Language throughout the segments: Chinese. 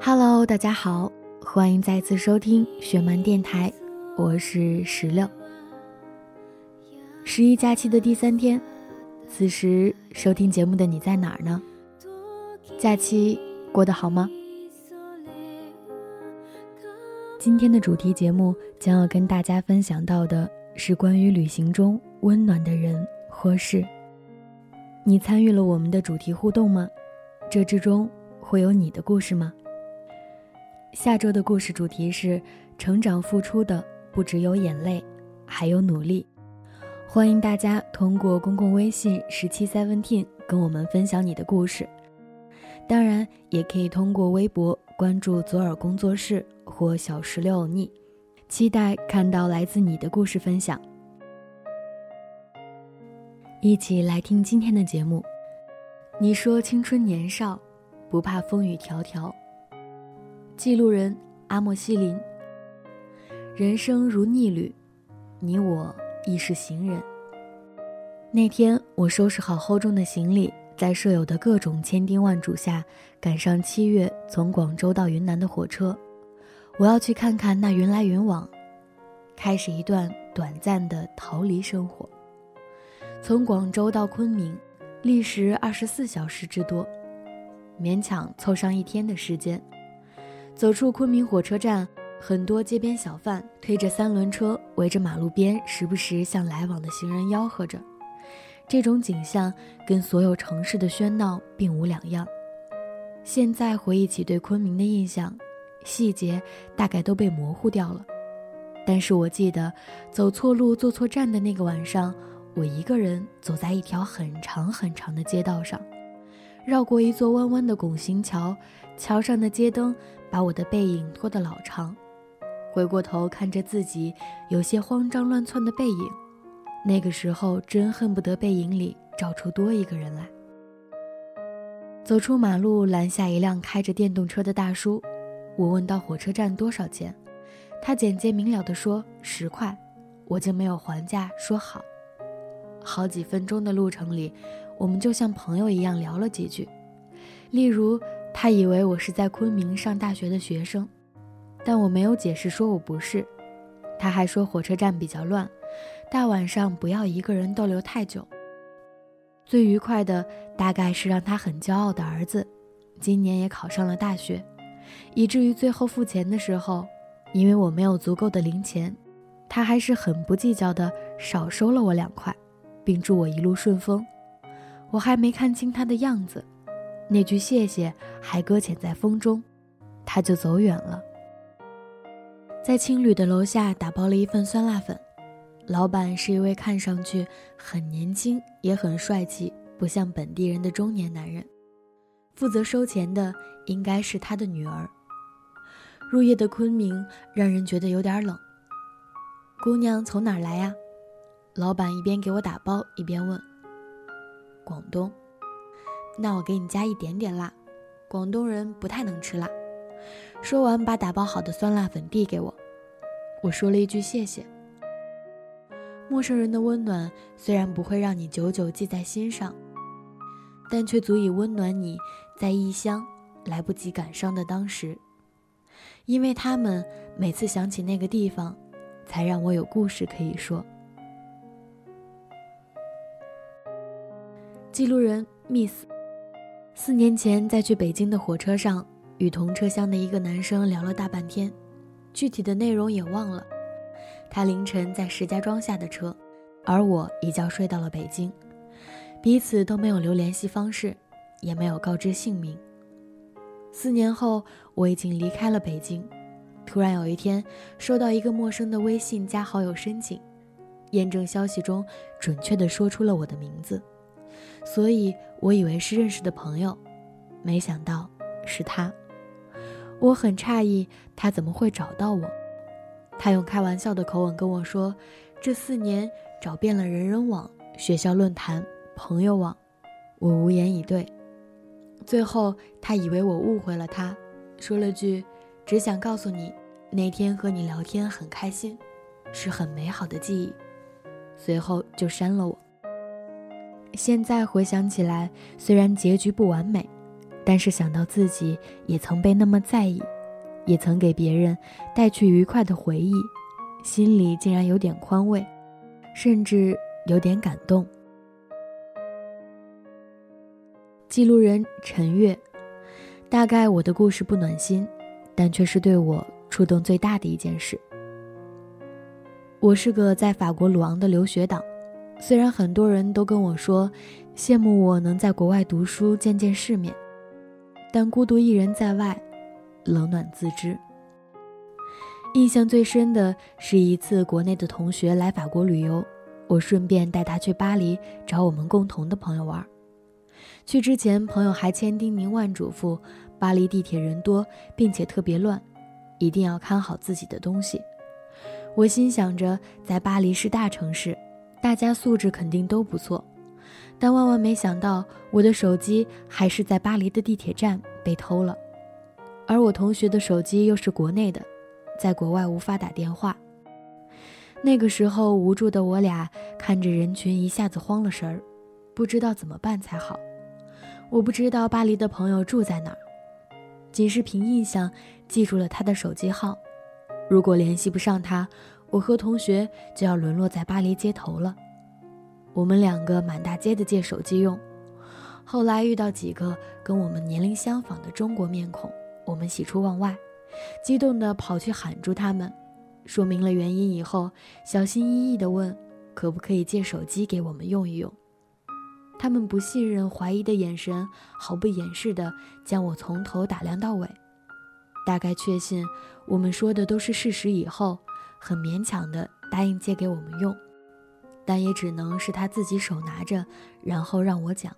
Hello，大家好，欢迎再次收听雪漫电台，我是石榴。十一假期的第三天，此时收听节目的你在哪儿呢？假期过得好吗？今天的主题节目将要跟大家分享到的是关于旅行中温暖的人或事。你参与了我们的主题互动吗？这之中会有你的故事吗？下周的故事主题是：成长付出的不只有眼泪，还有努力。欢迎大家通过公共微信十七 seventeen 跟我们分享你的故事。当然，也可以通过微博关注左耳工作室或小石榴欧尼，期待看到来自你的故事分享。一起来听今天的节目。你说青春年少，不怕风雨迢迢。记录人阿莫西林。人生如逆旅，你我亦是行人。那天，我收拾好厚重的行李，在舍友的各种千叮万嘱下，赶上七月从广州到云南的火车。我要去看看那云来云往，开始一段短暂的逃离生活。从广州到昆明，历时二十四小时之多，勉强凑上一天的时间。走出昆明火车站，很多街边小贩推着三轮车，围着马路边，时不时向来往的行人吆喝着。这种景象跟所有城市的喧闹并无两样。现在回忆起对昆明的印象，细节大概都被模糊掉了。但是我记得，走错路、坐错站的那个晚上，我一个人走在一条很长很长的街道上，绕过一座弯弯的拱形桥，桥上的街灯。把我的背影拖得老长，回过头看着自己有些慌张乱窜的背影，那个时候真恨不得背影里照出多一个人来。走出马路，拦下一辆开着电动车的大叔，我问到火车站多少钱，他简洁明了地说十块，我竟没有还价，说好。好几分钟的路程里，我们就像朋友一样聊了几句，例如。他以为我是在昆明上大学的学生，但我没有解释说我不是。他还说火车站比较乱，大晚上不要一个人逗留太久。最愉快的大概是让他很骄傲的儿子，今年也考上了大学，以至于最后付钱的时候，因为我没有足够的零钱，他还是很不计较的少收了我两块，并祝我一路顺风。我还没看清他的样子。那句谢谢还搁浅在风中，他就走远了。在青旅的楼下打包了一份酸辣粉，老板是一位看上去很年轻也很帅气、不像本地人的中年男人。负责收钱的应该是他的女儿。入夜的昆明让人觉得有点冷。姑娘从哪儿来呀？老板一边给我打包一边问。广东。那我给你加一点点辣，广东人不太能吃辣。说完，把打包好的酸辣粉递给我。我说了一句谢谢。陌生人的温暖虽然不会让你久久记在心上，但却足以温暖你在异乡来不及感伤的当时。因为他们每次想起那个地方，才让我有故事可以说。记录人 Miss。四年前，在去北京的火车上，与同车厢的一个男生聊了大半天，具体的内容也忘了。他凌晨在石家庄下的车，而我一觉睡到了北京，彼此都没有留联系方式，也没有告知姓名。四年后，我已经离开了北京，突然有一天，收到一个陌生的微信加好友申请，验证消息中准确地说出了我的名字。所以我以为是认识的朋友，没想到是他。我很诧异，他怎么会找到我？他用开玩笑的口吻跟我说：“这四年找遍了人人网、学校论坛、朋友网，我无言以对。最后，他以为我误会了他，说了句：“只想告诉你，那天和你聊天很开心，是很美好的记忆。”随后就删了我。现在回想起来，虽然结局不完美，但是想到自己也曾被那么在意，也曾给别人带去愉快的回忆，心里竟然有点宽慰，甚至有点感动。记录人陈月，大概我的故事不暖心，但却是对我触动最大的一件事。我是个在法国鲁昂的留学党，虽然很多人都跟我说羡慕我能在国外读书见见世面，但孤独一人在外，冷暖自知。印象最深的是一次国内的同学来法国旅游，我顺便带他去巴黎找我们共同的朋友玩。去之前，朋友还千叮咛万嘱咐：巴黎地铁人多，并且特别乱，一定要看好自己的东西。我心想着，在巴黎是大城市，大家素质肯定都不错。但万万没想到，我的手机还是在巴黎的地铁站被偷了，而我同学的手机又是国内的，在国外无法打电话。那个时候，无助的我俩看着人群，一下子慌了神儿，不知道怎么办才好。我不知道巴黎的朋友住在哪儿，仅是凭印象记住了他的手机号。如果联系不上他，我和同学就要沦落在巴黎街头了。我们两个满大街的借手机用，后来遇到几个跟我们年龄相仿的中国面孔，我们喜出望外，激动地跑去喊住他们，说明了原因以后，小心翼翼地问，可不可以借手机给我们用一用。他们不信任、怀疑的眼神，毫不掩饰地将我从头打量到尾。大概确信我们说的都是事实以后，很勉强地答应借给我们用，但也只能是他自己手拿着，然后让我讲。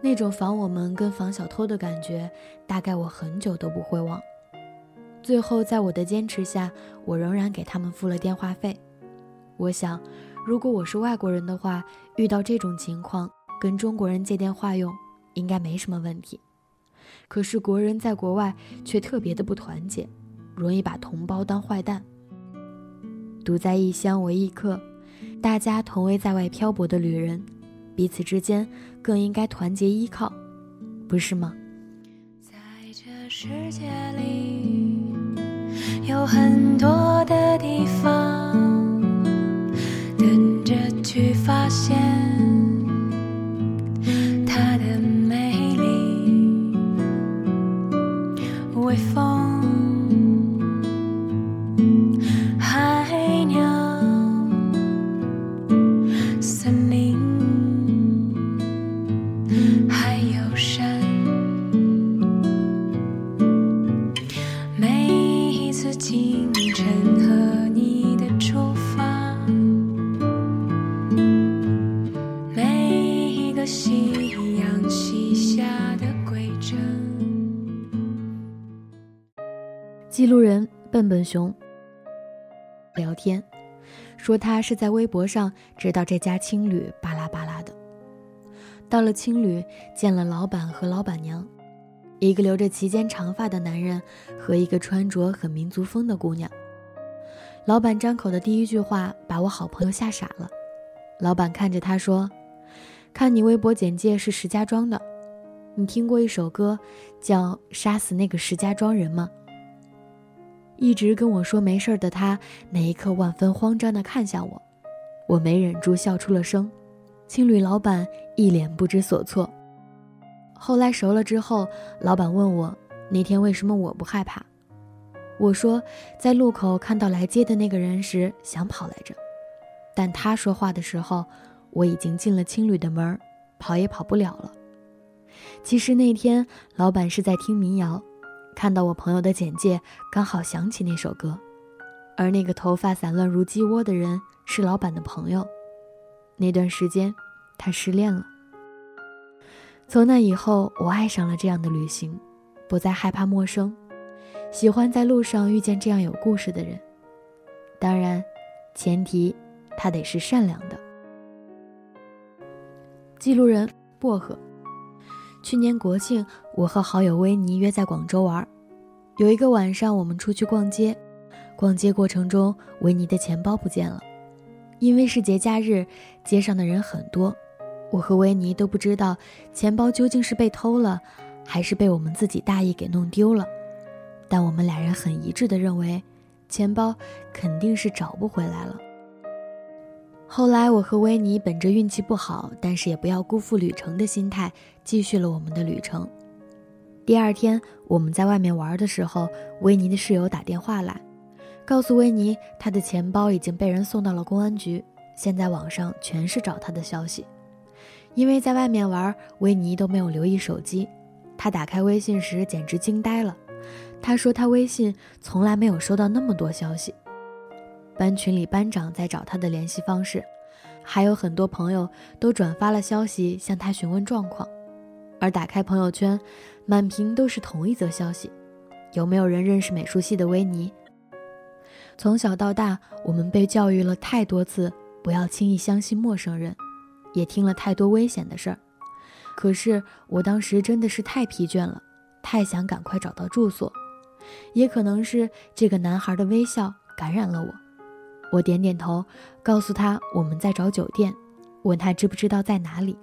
那种防我们跟防小偷的感觉，大概我很久都不会忘。最后，在我的坚持下，我仍然给他们付了电话费。我想，如果我是外国人的话，遇到这种情况，跟中国人借电话用，应该没什么问题。可是国人在国外却特别的不团结，容易把同胞当坏蛋。独在异乡为异客，大家同为在外漂泊的旅人，彼此之间更应该团结依靠，不是吗？在这世界里，有很多的地方，等着去发现。记录人笨笨熊聊天，说他是在微博上知道这家青旅巴拉巴拉的。到了青旅，见了老板和老板娘，一个留着齐肩长发的男人和一个穿着很民族风的姑娘。老板张口的第一句话把我好朋友吓傻了。老板看着他说：“看你微博简介是石家庄的，你听过一首歌叫《杀死那个石家庄人》吗？”一直跟我说没事的他，那一刻万分慌张地看向我，我没忍住笑出了声。青旅老板一脸不知所措。后来熟了之后，老板问我那天为什么我不害怕，我说在路口看到来接的那个人时想跑来着，但他说话的时候，我已经进了青旅的门，跑也跑不了了。其实那天老板是在听民谣。看到我朋友的简介，刚好想起那首歌，而那个头发散乱如鸡窝的人是老板的朋友。那段时间，他失恋了。从那以后，我爱上了这样的旅行，不再害怕陌生，喜欢在路上遇见这样有故事的人。当然，前提他得是善良的。记录人薄荷。去年国庆，我和好友维尼约在广州玩。有一个晚上，我们出去逛街，逛街过程中，维尼的钱包不见了。因为是节假日，街上的人很多，我和维尼都不知道钱包究竟是被偷了，还是被我们自己大意给弄丢了。但我们俩人很一致的认为，钱包肯定是找不回来了。后来，我和维尼本着运气不好，但是也不要辜负旅程的心态，继续了我们的旅程。第二天，我们在外面玩的时候，维尼的室友打电话来，告诉维尼他的钱包已经被人送到了公安局，现在网上全是找他的消息。因为在外面玩，维尼都没有留意手机，他打开微信时简直惊呆了。他说他微信从来没有收到那么多消息。班群里，班长在找他的联系方式，还有很多朋友都转发了消息向他询问状况。而打开朋友圈，满屏都是同一则消息：有没有人认识美术系的维尼？从小到大，我们被教育了太多次不要轻易相信陌生人，也听了太多危险的事儿。可是我当时真的是太疲倦了，太想赶快找到住所。也可能是这个男孩的微笑感染了我。我点点头，告诉他我们在找酒店，问他知不知道在哪里。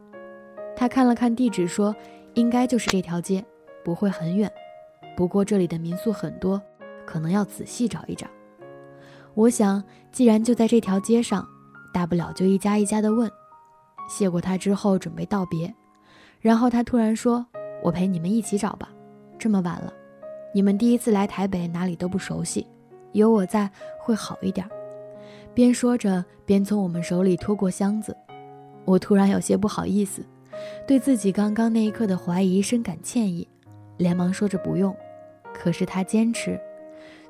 他看了看地址，说应该就是这条街，不会很远。不过这里的民宿很多，可能要仔细找一找。我想，既然就在这条街上，大不了就一家一家的问。谢过他之后，准备道别，然后他突然说：“我陪你们一起找吧，这么晚了，你们第一次来台北，哪里都不熟悉，有我在会好一点。”边说着，边从我们手里拖过箱子。我突然有些不好意思，对自己刚刚那一刻的怀疑深感歉意，连忙说着不用。可是他坚持，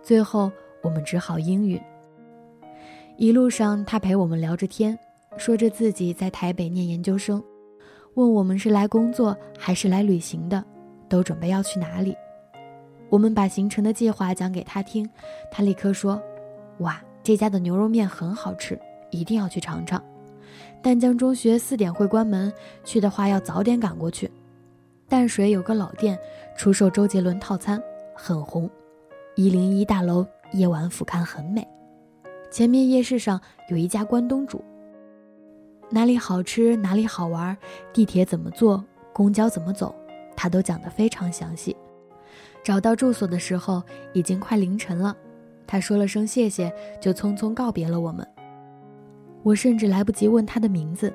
最后我们只好应允。一路上，他陪我们聊着天，说着自己在台北念研究生，问我们是来工作还是来旅行的，都准备要去哪里。我们把行程的计划讲给他听，他立刻说：“哇！”这家的牛肉面很好吃，一定要去尝尝。淡江中学四点会关门，去的话要早点赶过去。淡水有个老店，出售周杰伦套餐，很红。一零一大楼夜晚俯瞰很美。前面夜市上有一家关东煮。哪里好吃，哪里好玩，地铁怎么坐，公交怎么走，他都讲得非常详细。找到住所的时候，已经快凌晨了。他说了声谢谢，就匆匆告别了我们。我甚至来不及问他的名字，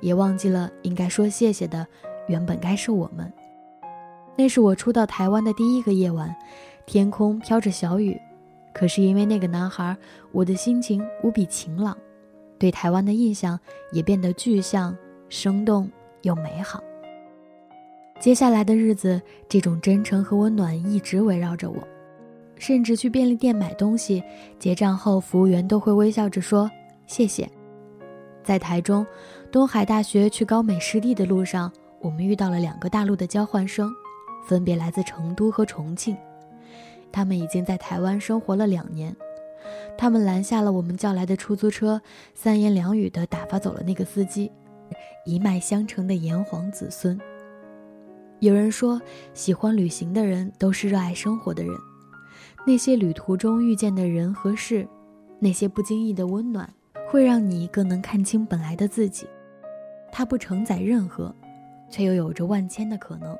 也忘记了应该说谢谢的原本该是我们。那是我初到台湾的第一个夜晚，天空飘着小雨，可是因为那个男孩，我的心情无比晴朗，对台湾的印象也变得具象、生动又美好。接下来的日子，这种真诚和温暖一直围绕着我。甚至去便利店买东西，结账后服务员都会微笑着说谢谢。在台中东海大学去高美湿地的路上，我们遇到了两个大陆的交换生，分别来自成都和重庆。他们已经在台湾生活了两年。他们拦下了我们叫来的出租车，三言两语的打发走了那个司机。一脉相承的炎黄子孙。有人说，喜欢旅行的人都是热爱生活的人。那些旅途中遇见的人和事，那些不经意的温暖，会让你更能看清本来的自己。它不承载任何，却又有着万千的可能。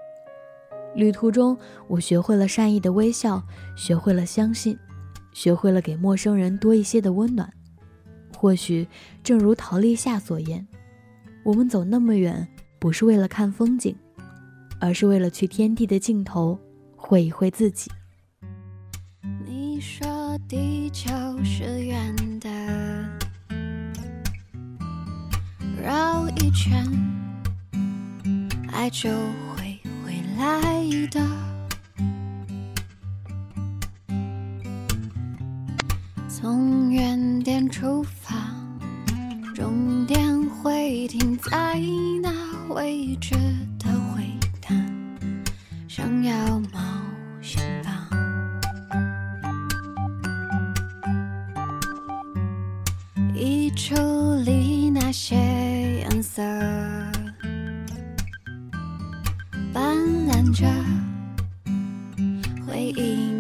旅途中，我学会了善意的微笑，学会了相信，学会了给陌生人多一些的温暖。或许，正如陶立夏所言，我们走那么远，不是为了看风景，而是为了去天地的尽头，会一会自己。说地球是圆的，绕一圈，爱就会回来的。从原点出发，终点会停在哪位置衣橱里那些颜色，斑斓着回忆。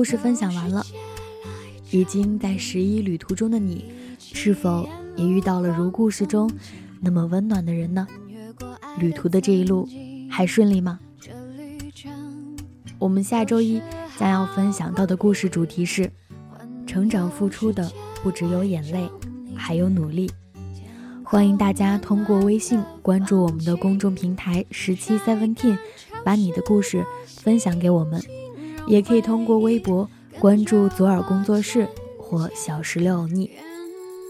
故事分享完了，已经在十一旅途中的你，是否也遇到了如故事中那么温暖的人呢？旅途的这一路还顺利吗？我们下周一将要分享到的故事主题是：成长付出的不只有眼泪，还有努力。欢迎大家通过微信关注我们的公众平台十七 seventeen，把你的故事分享给我们。也可以通过微博关注左耳工作室或小石榴欧尼，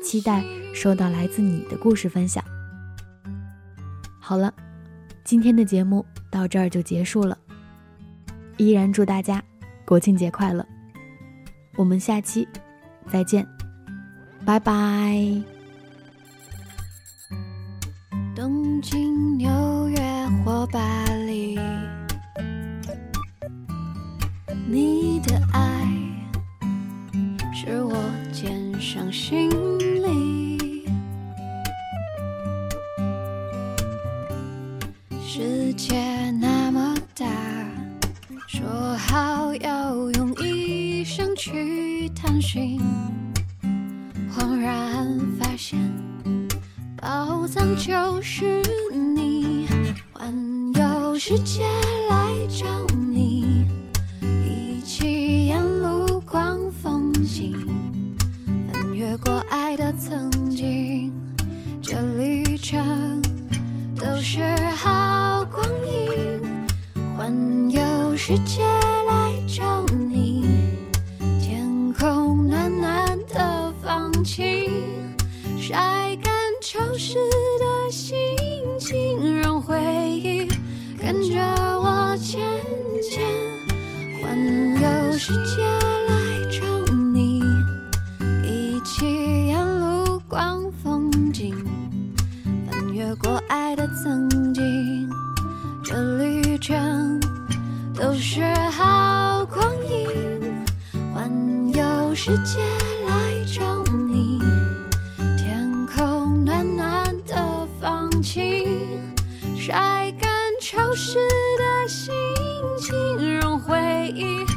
期待收到来自你的故事分享。好了，今天的节目到这儿就结束了。依然祝大家国庆节快乐！我们下期再见，拜拜。东京、纽约或巴你的爱是我肩上行李。世界那么大。说好要用一生去探寻，恍然发现宝藏就是你，环游世界来找空暖暖的放晴，晒干潮湿的心情，让回忆跟着我渐渐。环游世界世界来找你，天空暖暖的放晴，晒干潮湿的心情，融回忆。